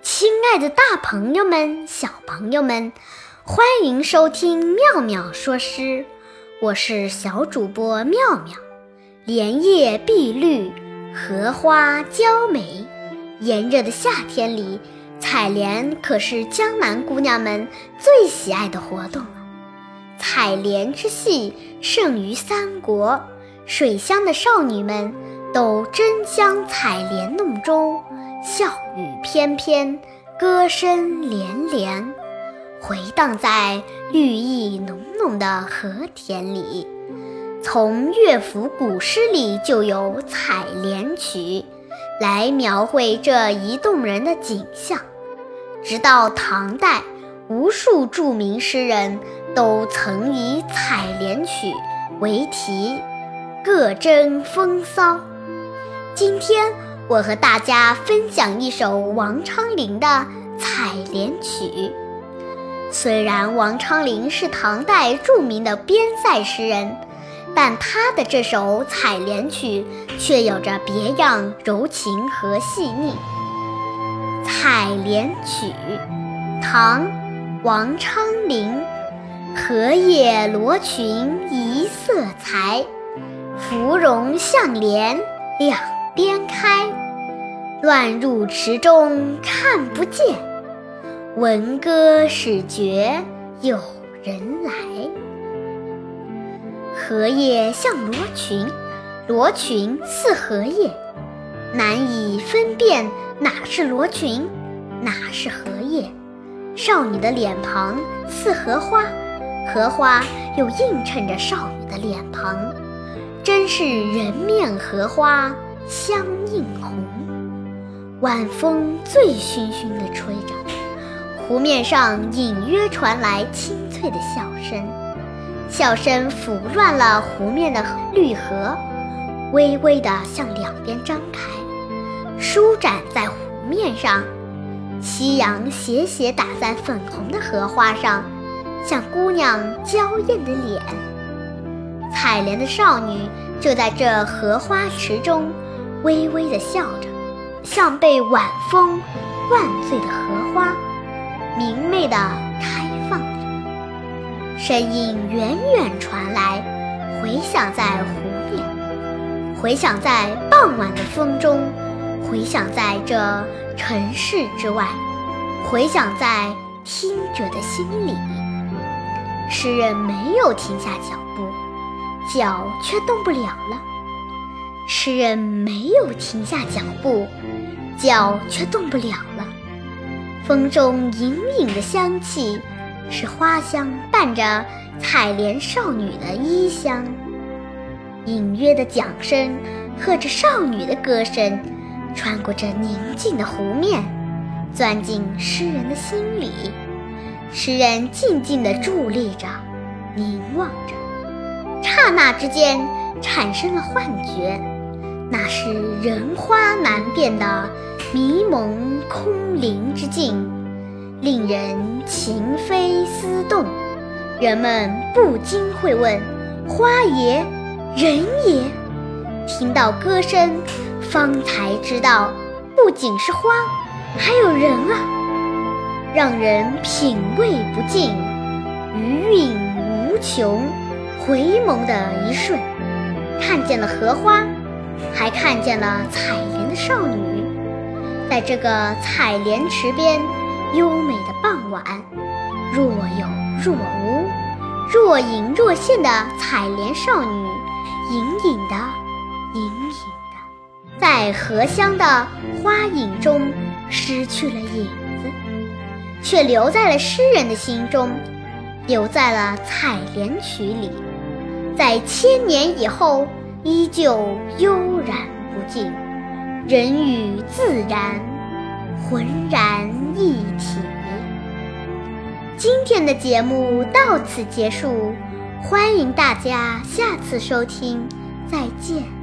亲爱的，大朋友们、小朋友们，欢迎收听妙妙说诗，我是小主播妙妙。莲叶碧绿，荷花娇美，炎热的夏天里，采莲可是江南姑娘们最喜爱的活动了。采莲之戏胜于三国，水乡的少女们都争相采莲弄舟，笑语翩翩，歌声连连，回荡在绿意浓浓的和田里。从乐府古诗里就有《采莲曲》，来描绘这一动人的景象。直到唐代，无数著名诗人。都曾以《采莲曲》为题，各争风骚。今天我和大家分享一首王昌龄的《采莲曲》。虽然王昌龄是唐代著名的边塞诗人，但他的这首《采莲曲》却有着别样柔情和细腻。《采莲曲》，唐·王昌龄。荷叶罗裙一色裁，芙蓉向脸两边开。乱入池中看不见，闻歌始觉有人来。荷叶像罗裙，罗裙似荷叶，难以分辨哪是罗裙，哪是荷叶。少女的脸庞似荷花。荷花又映衬着少女的脸庞，真是人面荷花相映红。晚风醉醺醺地吹着，湖面上隐约传来清脆的笑声，笑声拂乱了湖面的绿荷，微微地向两边张开，舒展在湖面上。夕阳斜斜打在粉红的荷花上。像姑娘娇艳的脸，采莲的少女就在这荷花池中，微微的笑着，像被晚风灌醉的荷花，明媚的开放着。声音远远传来，回响在湖面，回响在傍晚的风中，回响在这城市之外，回响在听者的心里。诗人没有停下脚步，脚却动不了了。诗人没有停下脚步，脚却动不了了。风中隐隐的香气，是花香伴着采莲少女的衣香。隐约的桨声和着少女的歌声，穿过这宁静的湖面，钻进诗人的心里。诗人静静地伫立着，凝望着，刹那之间产生了幻觉，那是人花难辨的迷蒙空灵之境，令人情飞思动。人们不禁会问：花也，人也？听到歌声，方才知道，不仅是花，还有人啊！让人品味不尽，余韵无穷。回眸的一瞬，看见了荷花，还看见了采莲的少女。在这个采莲池边，优美的傍晚，若有若无，若隐若现的采莲少女，隐隐的，隐隐的，在荷香的花影中失去了影子。却留在了诗人的心中，留在了《采莲曲》里，在千年以后依旧悠然不尽，人与自然浑然一体。今天的节目到此结束，欢迎大家下次收听，再见。